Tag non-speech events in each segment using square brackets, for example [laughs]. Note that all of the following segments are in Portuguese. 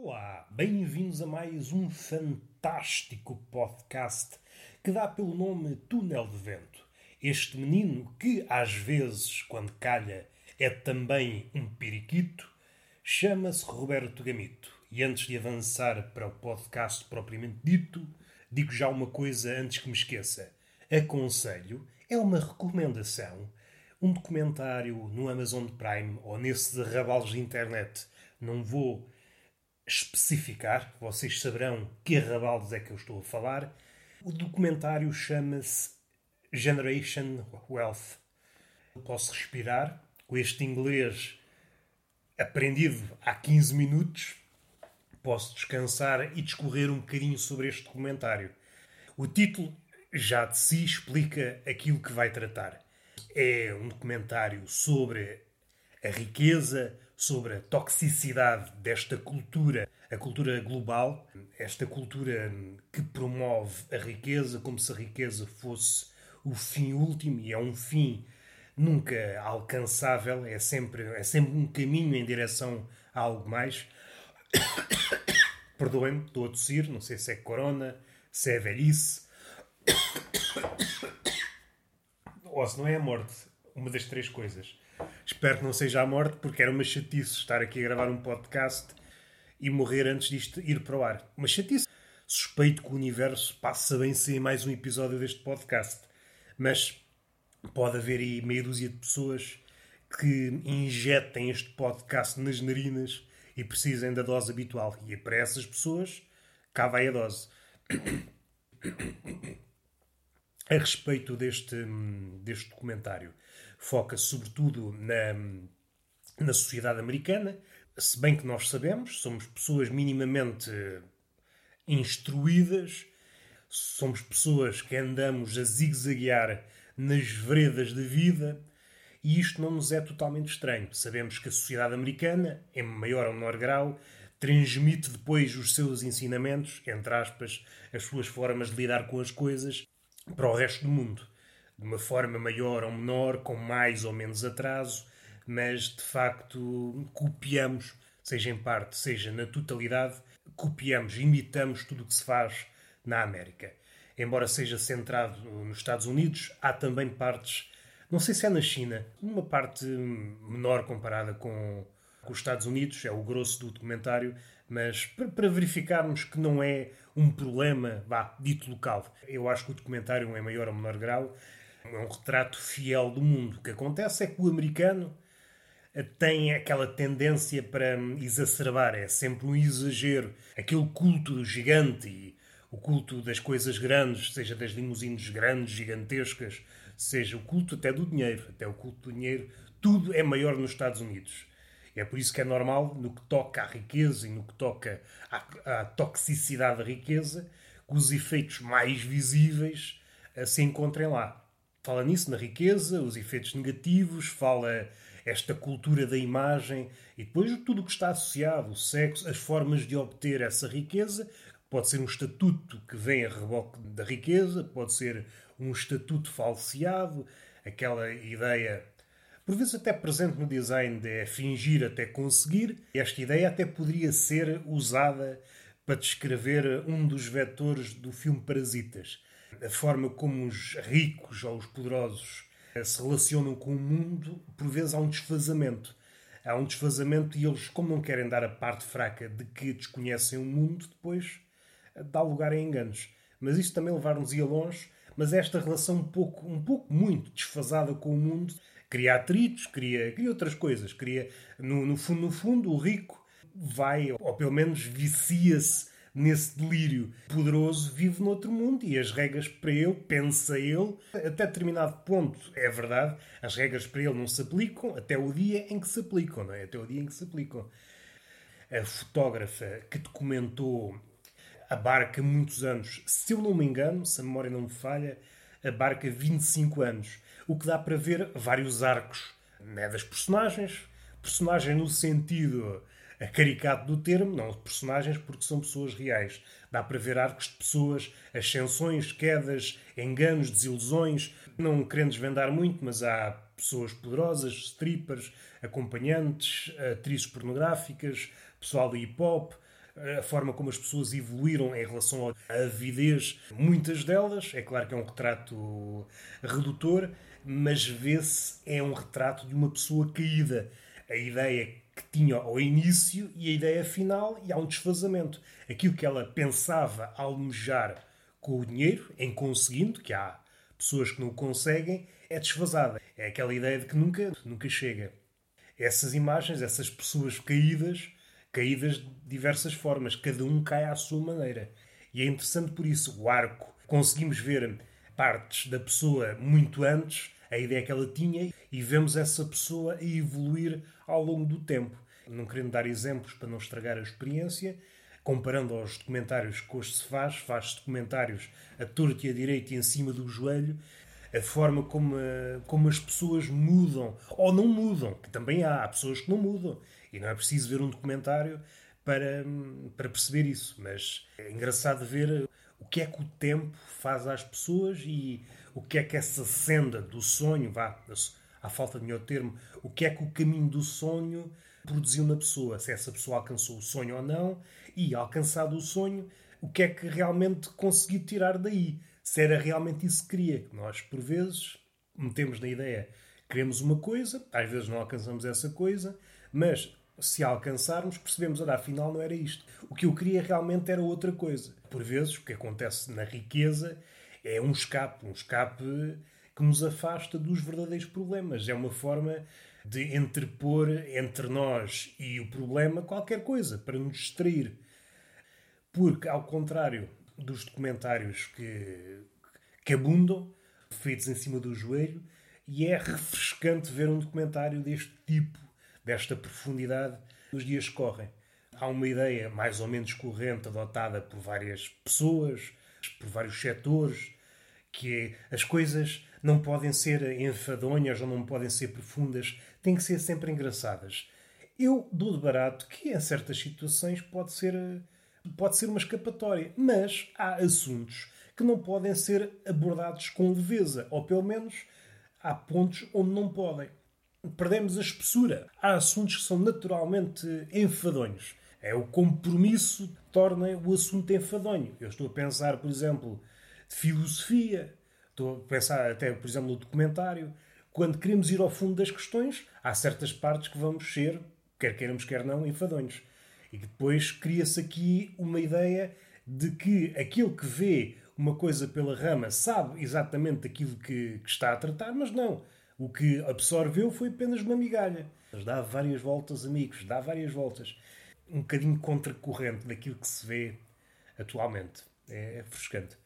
Olá, bem-vindos a mais um fantástico podcast que dá pelo nome Túnel de Vento. Este menino, que às vezes, quando calha, é também um periquito, chama-se Roberto Gamito. E antes de avançar para o podcast propriamente dito, digo já uma coisa antes que me esqueça. Aconselho, é uma recomendação, um documentário no Amazon Prime ou nesses arrabalos de internet. Não vou especificar, vocês saberão que arrabaldos é que eu estou a falar. O documentário chama-se Generation Wealth. Posso respirar com este inglês aprendido há 15 minutos. Posso descansar e discorrer um bocadinho sobre este documentário. O título já de si explica aquilo que vai tratar. É um documentário sobre a riqueza, sobre a toxicidade desta cultura, a cultura global, esta cultura que promove a riqueza como se a riqueza fosse o fim último e é um fim nunca alcançável, é sempre, é sempre um caminho em direção a algo mais. [coughs] Perdoem-me, estou a tossir, não sei se é corona, se é velhice, [coughs] ou se não é a morte, uma das três coisas. Espero que não seja a morte, porque era uma chatice estar aqui a gravar um podcast e morrer antes disto ir para o ar. Uma chatice. Suspeito que o universo passa bem sem mais um episódio deste podcast. Mas pode haver aí meia dúzia de pessoas que injetem este podcast nas narinas e precisem da dose habitual. E para essas pessoas, cá vai a dose. A respeito deste, deste documentário, foca-se sobretudo na, na sociedade americana, se bem que nós sabemos, somos pessoas minimamente instruídas, somos pessoas que andamos a zigue-zaguear nas veredas da vida e isto não nos é totalmente estranho. Sabemos que a sociedade americana, em maior ou menor grau, transmite depois os seus ensinamentos, entre aspas, as suas formas de lidar com as coisas, para o resto do mundo. De uma forma maior ou menor, com mais ou menos atraso, mas de facto copiamos, seja em parte, seja na totalidade, copiamos, imitamos tudo o que se faz na América. Embora seja centrado nos Estados Unidos, há também partes, não sei se é na China, uma parte menor comparada com, com os Estados Unidos, é o grosso do documentário, mas para, verificarmos que não é um problema, dito local. Eu acho que o documentário, em maior ou menor grau, é um retrato fiel do mundo. O que acontece é que o americano tem aquela tendência para exacerbar, é sempre um exagero, aquele culto gigante e o culto das coisas grandes, seja das limusines grandes, gigantescas, seja o culto até do dinheiro, até o culto do dinheiro, tudo é maior nos Estados Unidos. É por isso que é normal, no que toca à riqueza e no que toca à, à toxicidade da riqueza, que os efeitos mais visíveis uh, se encontrem lá. Fala nisso, na riqueza, os efeitos negativos, fala esta cultura da imagem e depois tudo o que está associado, o sexo, as formas de obter essa riqueza. Pode ser um estatuto que vem a reboque da riqueza, pode ser um estatuto falseado, aquela ideia, por vezes até presente no design, de fingir até conseguir. Esta ideia até poderia ser usada para descrever um dos vetores do filme Parasitas. A forma como os ricos ou os poderosos se relacionam com o mundo, por vezes há um desfazamento. Há um desfazamento e eles, como não querem dar a parte fraca de que desconhecem o mundo, depois dá lugar a enganos. Mas isto também levar-nos-ia longe, mas esta relação um pouco, um pouco muito desfasada com o mundo cria atritos, cria, cria outras coisas. Cria, no, no, fundo, no fundo, o rico vai, ou pelo menos vicia-se nesse delírio poderoso, vive noutro mundo e as regras para ele, pensa ele, até determinado ponto, é verdade, as regras para ele não se aplicam até o dia em que se aplicam, não é? Até o dia em que se aplicam. A fotógrafa que documentou abarca muitos anos, se eu não me engano, se a memória não me falha, abarca 25 anos, o que dá para ver vários arcos né, das personagens, personagem no sentido caricato do termo, não personagens, porque são pessoas reais. Dá para ver arcos de pessoas, ascensões, quedas, enganos, desilusões. Não querendo desvendar muito, mas há pessoas poderosas, strippers, acompanhantes, atrizes pornográficas, pessoal do hip hop, a forma como as pessoas evoluíram em relação à avidez, muitas delas. É claro que é um retrato redutor, mas vê-se é um retrato de uma pessoa caída. A ideia que tinha ao início e a ideia final, e há um desfazamento. Aquilo que ela pensava almejar com o dinheiro, em conseguindo, que há pessoas que não o conseguem, é desfasada. É aquela ideia de que nunca, nunca chega. Essas imagens, essas pessoas caídas, caídas de diversas formas, cada um cai à sua maneira. E é interessante por isso, o arco, conseguimos ver partes da pessoa muito antes, a ideia que ela tinha, e vemos essa pessoa a evoluir ao longo do tempo. Não querendo dar exemplos para não estragar a experiência, comparando aos documentários que hoje se faz, faz-se documentários a torto e a direito e em cima do joelho, a forma como, como as pessoas mudam, ou não mudam, que também há, há pessoas que não mudam. E não é preciso ver um documentário para, para perceber isso. Mas é engraçado ver o que é que o tempo faz às pessoas e o que é que essa senda do sonho, vá, à falta de melhor termo, o que é que o caminho do sonho produziu na pessoa, se essa pessoa alcançou o sonho ou não, e alcançado o sonho, o que é que realmente conseguiu tirar daí, se era realmente isso que queria. Nós, por vezes, metemos na ideia, queremos uma coisa, às vezes não alcançamos essa coisa, mas se alcançarmos, percebemos, olha, afinal não era isto. O que eu queria realmente era outra coisa. Por vezes, o que acontece na riqueza é um escape, um escape que nos afasta dos verdadeiros problemas. É uma forma de entrepor entre nós e o problema qualquer coisa, para nos distrair. Porque, ao contrário dos documentários que, que abundam, feitos em cima do joelho, e é refrescante ver um documentário deste tipo desta profundidade nos dias que correm. Há uma ideia mais ou menos corrente adotada por várias pessoas, por vários setores, que é, as coisas não podem ser enfadonhas ou não podem ser profundas, têm que ser sempre engraçadas. Eu dou de barato que em certas situações pode ser, pode ser uma escapatória, mas há assuntos que não podem ser abordados com leveza, ou pelo menos há pontos onde não podem perdemos a espessura. Há assuntos que são naturalmente enfadonhos. É o compromisso que torna o assunto enfadonho. Eu estou a pensar, por exemplo, de filosofia, estou a pensar até, por exemplo, no documentário. Quando queremos ir ao fundo das questões, há certas partes que vamos ser, quer queiramos, quer não, enfadonhos. E depois cria-se aqui uma ideia de que aquele que vê uma coisa pela rama sabe exatamente aquilo que, que está a tratar, mas não. O que absorveu foi apenas uma migalha. Mas dá várias voltas, amigos, dá várias voltas. Um bocadinho contracorrente daquilo que se vê atualmente. É, é frescante.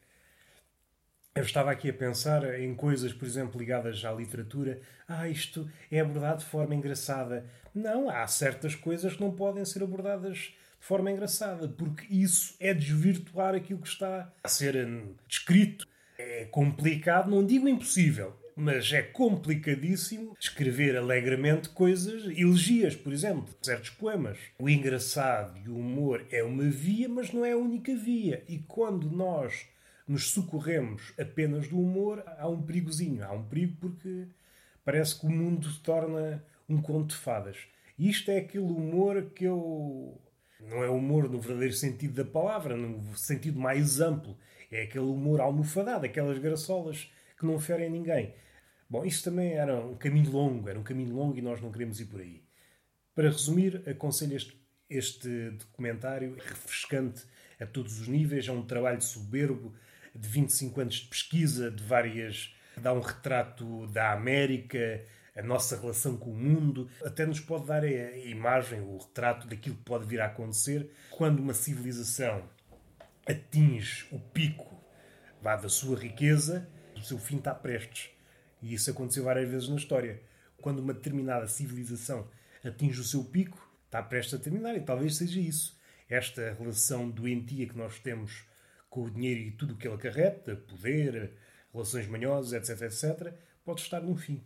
Eu estava aqui a pensar em coisas, por exemplo, ligadas à literatura. Ah, isto é abordado de forma engraçada. Não, há certas coisas que não podem ser abordadas de forma engraçada, porque isso é desvirtuar aquilo que está a ser hum, descrito. É complicado, não digo impossível, mas é complicadíssimo escrever alegremente coisas, elegias, por exemplo, certos poemas. O engraçado e o humor é uma via, mas não é a única via. E quando nós nos socorremos apenas do humor, há um perigozinho. Há um perigo porque parece que o mundo se torna um conto de fadas. E isto é aquele humor que eu. Não é humor no verdadeiro sentido da palavra, no sentido mais amplo. É aquele humor almofadado, aquelas graçolas que não ferem ninguém. Bom, isso também era um caminho longo, era um caminho longo e nós não queremos ir por aí. Para resumir, aconselho este, este documentário refrescante a todos os níveis, é um trabalho soberbo de 25 anos de pesquisa, de várias. dá um retrato da América, a nossa relação com o mundo, até nos pode dar a imagem, o retrato daquilo que pode vir a acontecer quando uma civilização atinge o pico vá, da sua riqueza, o seu fim está prestes. E isso aconteceu várias vezes na história. Quando uma determinada civilização atinge o seu pico, está prestes a terminar. E talvez seja isso. Esta relação doentia que nós temos com o dinheiro e tudo o que ele acarreta, poder, relações manhosas, etc, etc, pode estar no fim.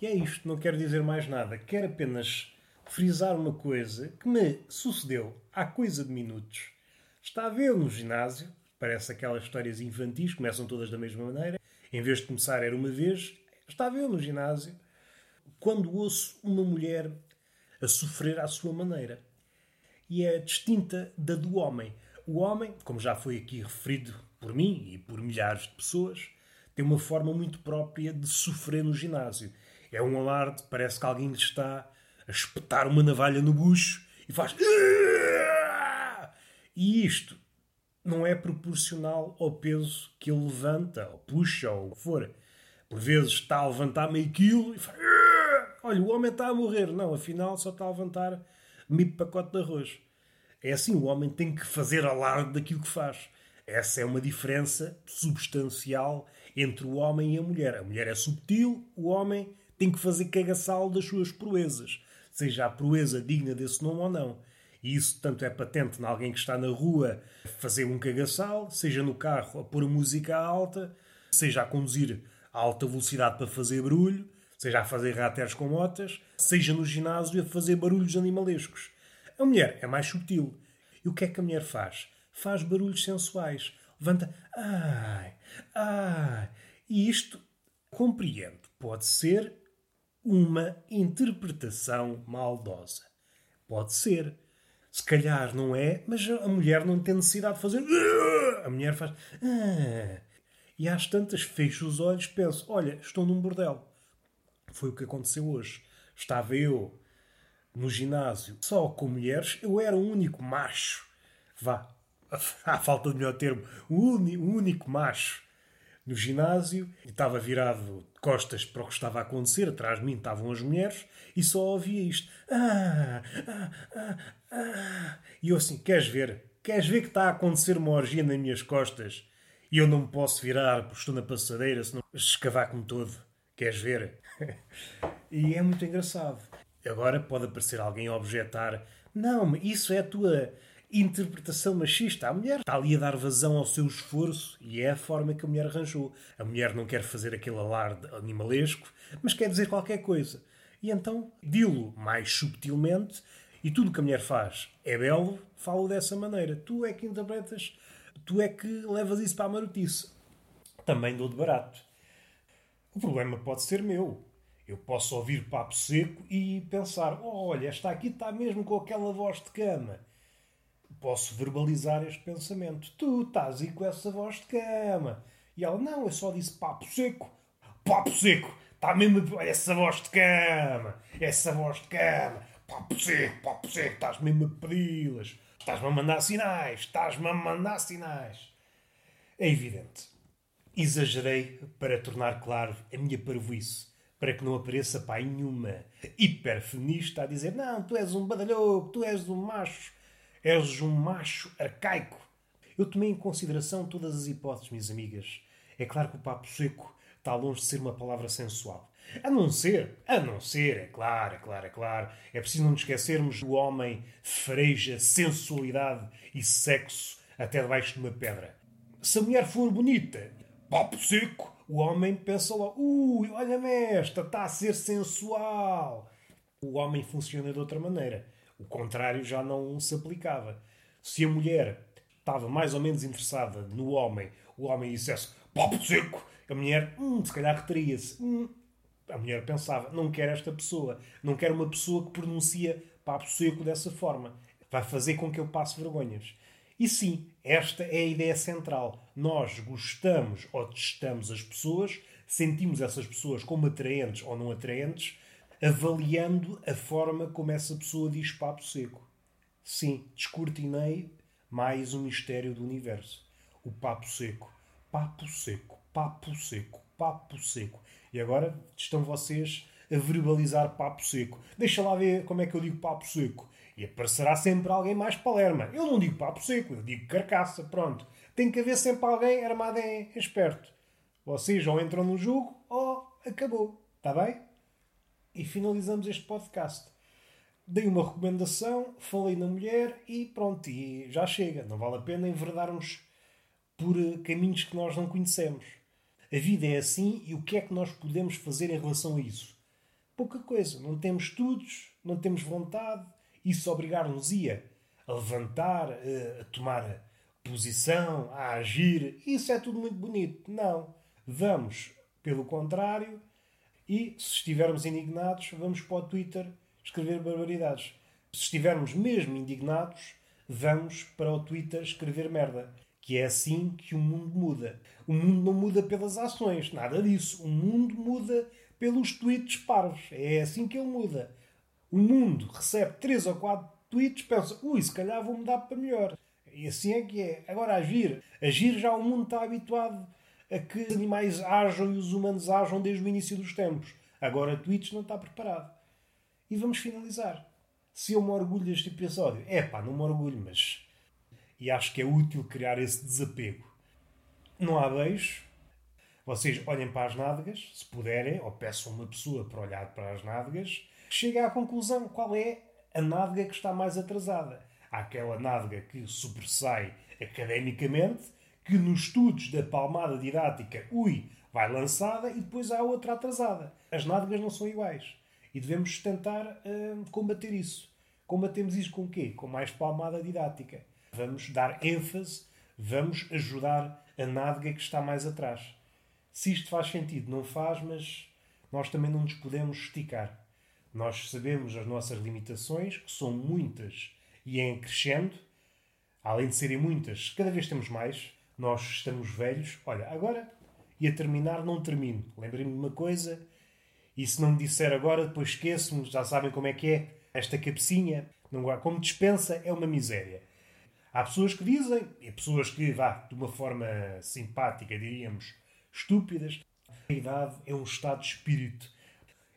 E é isto, não quero dizer mais nada. Quero apenas frisar uma coisa que me sucedeu há coisa de minutos. Está a ver no ginásio, parece aquelas histórias infantis, começam todas da mesma maneira em vez de começar era uma vez, estava eu no ginásio, quando ouço uma mulher a sofrer à sua maneira. e é distinta da do homem. O homem, como já foi aqui referido por mim e por milhares de pessoas, tem uma forma muito própria de sofrer no ginásio. É um alarde, parece que alguém lhe está a espetar uma navalha no bucho e faz. E isto não é proporcional ao peso que ele levanta, ou puxa, ou for. Por vezes está a levantar meio quilo e faz. Olha, o homem está a morrer. Não, afinal só está a levantar meio pacote de arroz. É assim, o homem tem que fazer alarde daquilo que faz. Essa é uma diferença substancial entre o homem e a mulher. A mulher é subtil, o homem tem que fazer cagaçal das suas proezas. Seja a proeza digna desse nome ou não. E isso tanto é patente em alguém que está na rua a fazer um cagaçal, seja no carro a pôr a música alta, seja a conduzir a alta velocidade para fazer barulho, seja a fazer rateres com motas, seja no ginásio a fazer barulhos animalescos. A mulher é mais subtil. E o que é que a mulher faz? Faz barulhos sensuais. Levanta. Ai, ai. E isto, compreendo, pode ser uma interpretação maldosa. Pode ser. Se calhar não é, mas a mulher não tem necessidade de fazer. A mulher faz. Ah. E às tantas fecho os olhos penso: olha, estou num bordel. Foi o que aconteceu hoje. Estava eu no ginásio só com mulheres, eu era o único macho. Vá, [laughs] à falta de melhor termo, o, único macho no ginásio e estava virado de costas para o que estava a acontecer. Atrás de mim estavam as mulheres e só ouvia isto. Ah, ah, ah, ah. E eu assim, queres ver? Queres ver que está a acontecer uma orgia nas minhas costas? E eu não me posso virar porque estou na passadeira, senão escavaco-me todo. Queres ver? [laughs] e é muito engraçado. Agora pode aparecer alguém a objetar: não, isso é a tua interpretação machista. A mulher está ali a dar vazão ao seu esforço e é a forma que a mulher arranjou. A mulher não quer fazer aquele alarde animalesco, mas quer dizer qualquer coisa. E então, dilo mais subtilmente, e tudo que a mulher faz é belo, falo dessa maneira. Tu é que interpretas, tu é que levas isso para a marotice. Também dou de barato. O problema pode ser meu. Eu posso ouvir papo seco e pensar: oh, olha, esta aqui está mesmo com aquela voz de cama posso verbalizar este pensamento. Tu estás aí com essa voz de cama. E ela, não, eu só disse papo seco. Papo seco! Está mesmo essa voz de cama. Essa voz de cama. Papo seco, papo seco. Estás mesmo a pedi-las. Estás-me a mandar sinais. Estás-me a mandar sinais. É evidente. Exagerei para tornar claro a minha parvoíce. Para que não apareça pai nenhuma hiperfeminista a dizer não, tu és um badalhoco, tu és um macho És um macho arcaico. Eu tomei em consideração todas as hipóteses, minhas amigas. É claro que o papo seco está longe de ser uma palavra sensual. A não ser, a não ser, é claro, é claro, é claro. É preciso não nos esquecermos do homem freja sensualidade e sexo até debaixo de uma pedra. Se a mulher for bonita, papo seco, o homem pensa logo: ui, olha-me esta, está a ser sensual. O homem funciona de outra maneira. O contrário já não se aplicava. Se a mulher estava mais ou menos interessada no homem, o homem dissesse papo seco, a mulher, hum, se calhar reteria-se. Hum. A mulher pensava, não quero esta pessoa, não quero uma pessoa que pronuncia papo seco dessa forma. Vai fazer com que eu passe vergonhas. E sim, esta é a ideia central. Nós gostamos ou testamos as pessoas, sentimos essas pessoas como atraentes ou não atraentes, avaliando a forma como essa pessoa diz papo seco. Sim, descortinei mais um mistério do universo. O papo seco. Papo seco, papo seco, papo seco. E agora estão vocês a verbalizar papo seco. Deixa lá ver como é que eu digo papo seco. E aparecerá sempre alguém mais palerma. Eu não digo papo seco, eu digo carcaça. Pronto. Tem que haver sempre alguém armado em esperto. Vocês ou entram no jogo ou acabou. Está bem? e finalizamos este podcast. Dei uma recomendação, falei na mulher e pronto, e já chega. Não vale a pena enverdarmos por eh, caminhos que nós não conhecemos. A vida é assim e o que é que nós podemos fazer em relação a isso? Pouca coisa. Não temos estudos, não temos vontade. Isso obrigar-nos-ia a levantar, a tomar posição, a agir. Isso é tudo muito bonito. Não. Vamos, pelo contrário, e, se estivermos indignados, vamos para o Twitter escrever barbaridades. Se estivermos mesmo indignados, vamos para o Twitter escrever merda. Que é assim que o mundo muda. O mundo não muda pelas ações, nada disso. O mundo muda pelos tweets parvos. É assim que ele muda. O mundo recebe três ou quatro tweets, pensa, ui, se calhar vou mudar para melhor. E assim é que é. Agora, agir. Agir já o mundo está habituado a que os animais ajam e os humanos ajam desde o início dos tempos. Agora, tweets não está preparado. E vamos finalizar. Se eu me orgulho deste episódio, é pá, não me orgulho, mas. E acho que é útil criar esse desapego. Não há beijo. Vocês olhem para as nádegas, se puderem, ou peçam uma pessoa para olhar para as nádegas, cheguem à conclusão qual é a nádega que está mais atrasada. Há aquela nádega que sobressai academicamente, que nos estudos da palmada didática, ui, vai lançada, e depois há outra atrasada. As nádegas não são iguais. E devemos tentar hum, combater isso. Combatemos isso com o quê? Com mais palmada didática. Vamos dar ênfase, vamos ajudar a nádega que está mais atrás. Se isto faz sentido, não faz, mas nós também não nos podemos esticar. Nós sabemos as nossas limitações, que são muitas e em crescendo. Além de serem muitas, cada vez temos mais. Nós estamos velhos. Olha, agora e a terminar não termino. Lembrei-me de uma coisa e se não me disser agora, depois esqueço-me. Já sabem como é que é esta cabecinha. Não, como dispensa, é uma miséria. Há pessoas que dizem, e pessoas que, vá, de uma forma simpática, diríamos, estúpidas, a idade é um estado de espírito.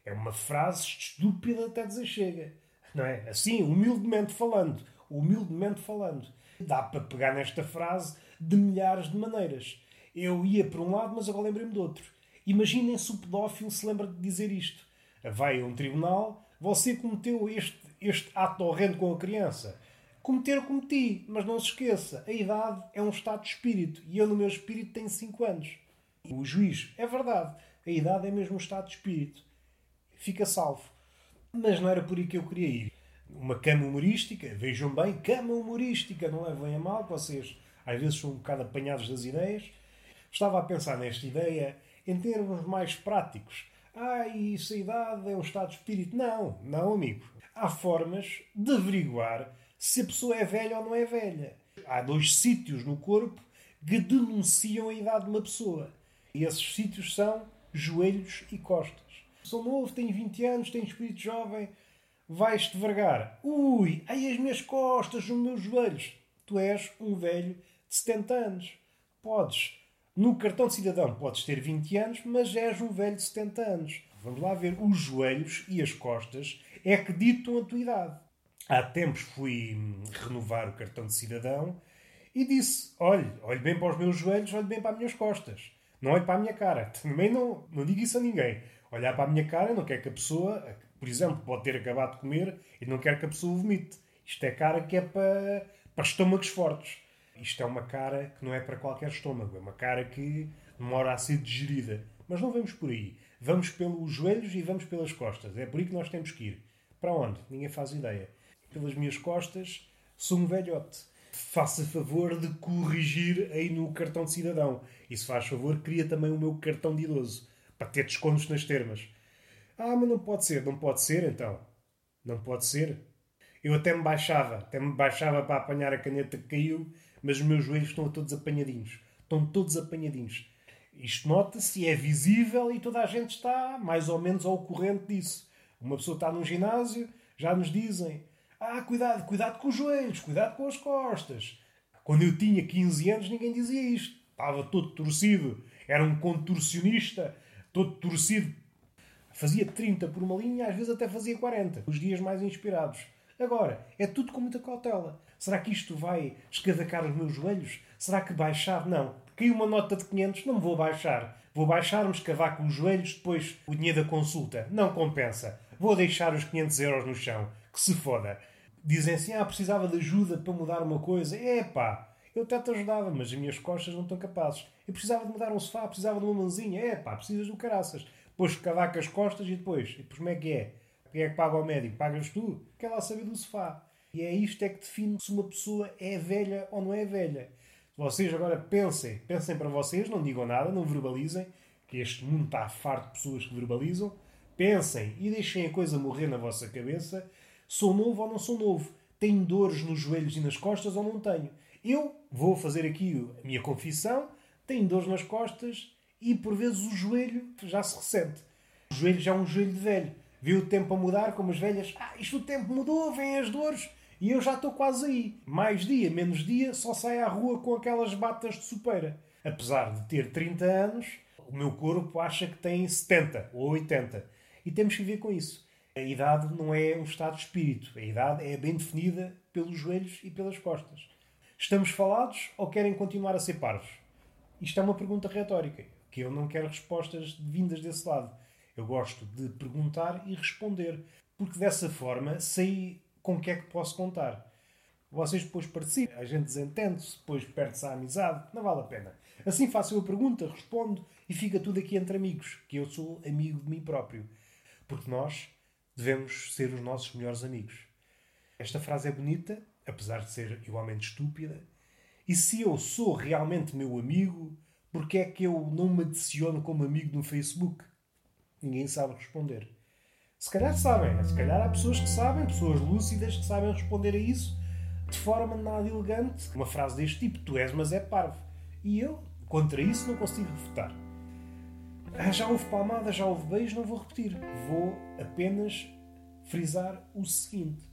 É uma frase estúpida até dizer chega. Não é? Assim, humildemente falando. Humildemente falando. Dá para pegar nesta frase de milhares de maneiras. Eu ia por um lado, mas agora lembrei-me de outro. Imaginem se o pedófilo se lembra de dizer isto. Vai a um tribunal, você cometeu este, este ato horrendo com a criança. Cometer, cometi, mas não se esqueça, a idade é um estado de espírito e eu, no meu espírito, tenho 5 anos. O juiz, é verdade, a idade é mesmo um estado de espírito. Fica salvo. Mas não era por aí que eu queria ir. Uma cama humorística, vejam bem, cama humorística, não levem a mal, vocês às vezes são um bocado apanhados das ideias. Estava a pensar nesta ideia em termos mais práticos. Ah, isso a idade é um estado de espírito. Não, não, amigo. Há formas de averiguar se a pessoa é velha ou não é velha. Há dois sítios no corpo que denunciam a idade de uma pessoa. Esses sítios são joelhos e costas. Sou novo, tenho 20 anos, tenho espírito jovem, vais-te vergar. Ui, ai as minhas costas, os meus joelhos. Tu és um velho de 70 anos. Podes, no cartão de cidadão, podes ter 20 anos, mas és um velho de 70 anos. Vamos lá ver, os joelhos e as costas é que ditam a tua idade. Há tempos fui renovar o cartão de cidadão e disse: olhe, olhe bem para os meus joelhos, olhe bem para as minhas costas. Não olhe para a minha cara. [laughs] Também não, não digo isso a ninguém. Olhar para a minha cara não quer que a pessoa, por exemplo, pode ter acabado de comer e não quer que a pessoa vomite. Isto é cara que é para, para estômagos fortes. Isto é uma cara que não é para qualquer estômago. É uma cara que demora a ser digerida. Mas não vamos por aí. Vamos pelos joelhos e vamos pelas costas. É por aí que nós temos que ir. Para onde? Ninguém faz ideia. Pelas minhas costas, sou um velhote. Faça favor de corrigir aí no cartão de cidadão. E se faz favor, cria também o meu cartão de idoso. Para ter descontos nas termas. Ah, mas não pode ser. Não pode ser, então. Não pode ser. Eu até me baixava. Até me baixava para apanhar a caneta que caiu mas os meus joelhos estão todos apanhadinhos. Estão todos apanhadinhos. Isto nota-se, é visível e toda a gente está mais ou menos ao corrente disso. Uma pessoa está num ginásio, já nos dizem: Ah, cuidado, cuidado com os joelhos, cuidado com as costas. Quando eu tinha 15 anos, ninguém dizia isto. Estava todo torcido, era um contorcionista, todo torcido. Fazia 30 por uma linha, às vezes até fazia 40, os dias mais inspirados. Agora, é tudo com muita cautela. Será que isto vai escavacar os meus joelhos? Será que baixar? Não. Caiu uma nota de 500, não vou baixar. Vou baixar-me, escavar com os joelhos, depois o dinheiro da consulta. Não compensa. Vou deixar os 500 euros no chão. Que se foda. Dizem assim, ah, precisava de ajuda para mudar uma coisa. É pá, eu até te ajudava, mas as minhas costas não estão capazes. Eu precisava de mudar um sofá, precisava de uma mãozinha. É pá, precisas do caraças. Depois cavar com as costas e depois. E depois como é que é? Quem é que paga ao médico? Pagas tu? Quer lá saber do sofá. E é isto é que define se uma pessoa é velha ou não é velha. Vocês agora pensem, pensem para vocês, não digam nada, não verbalizem, que este mundo está farto de pessoas que verbalizam. Pensem e deixem a coisa morrer na vossa cabeça. Sou novo ou não sou novo? Tenho dores nos joelhos e nas costas ou não tenho? Eu vou fazer aqui a minha confissão, tenho dores nas costas e por vezes o joelho já se ressente. O joelho já é um joelho de velho. Viu o tempo a mudar, como as velhas, ah, isto o tempo mudou, vêm as dores, e eu já estou quase aí. Mais dia, menos dia, só saio à rua com aquelas batas de sopeira. Apesar de ter 30 anos, o meu corpo acha que tem 70 ou 80. E temos que viver com isso. A idade não é um estado de espírito. A idade é bem definida pelos joelhos e pelas costas. Estamos falados ou querem continuar a ser parvos? Isto é uma pergunta retórica, que eu não quero respostas vindas desse lado. Eu gosto de perguntar e responder, porque dessa forma sei com o que é que posso contar. Vocês depois participam, a gente desentende-se, depois perde-se a amizade, não vale a pena. Assim faço eu a pergunta, respondo e fica tudo aqui entre amigos, que eu sou amigo de mim próprio. Porque nós devemos ser os nossos melhores amigos. Esta frase é bonita, apesar de ser igualmente estúpida. E se eu sou realmente meu amigo, porque é que eu não me adiciono como amigo no Facebook? Ninguém sabe responder. Se calhar sabem, se calhar há pessoas que sabem, pessoas lúcidas que sabem responder a isso de forma nada elegante. Uma frase deste tipo: Tu és, mas é parvo. E eu, contra isso, não consigo refutar. Ah, já houve palmada, já houve beijo, não vou repetir. Vou apenas frisar o seguinte: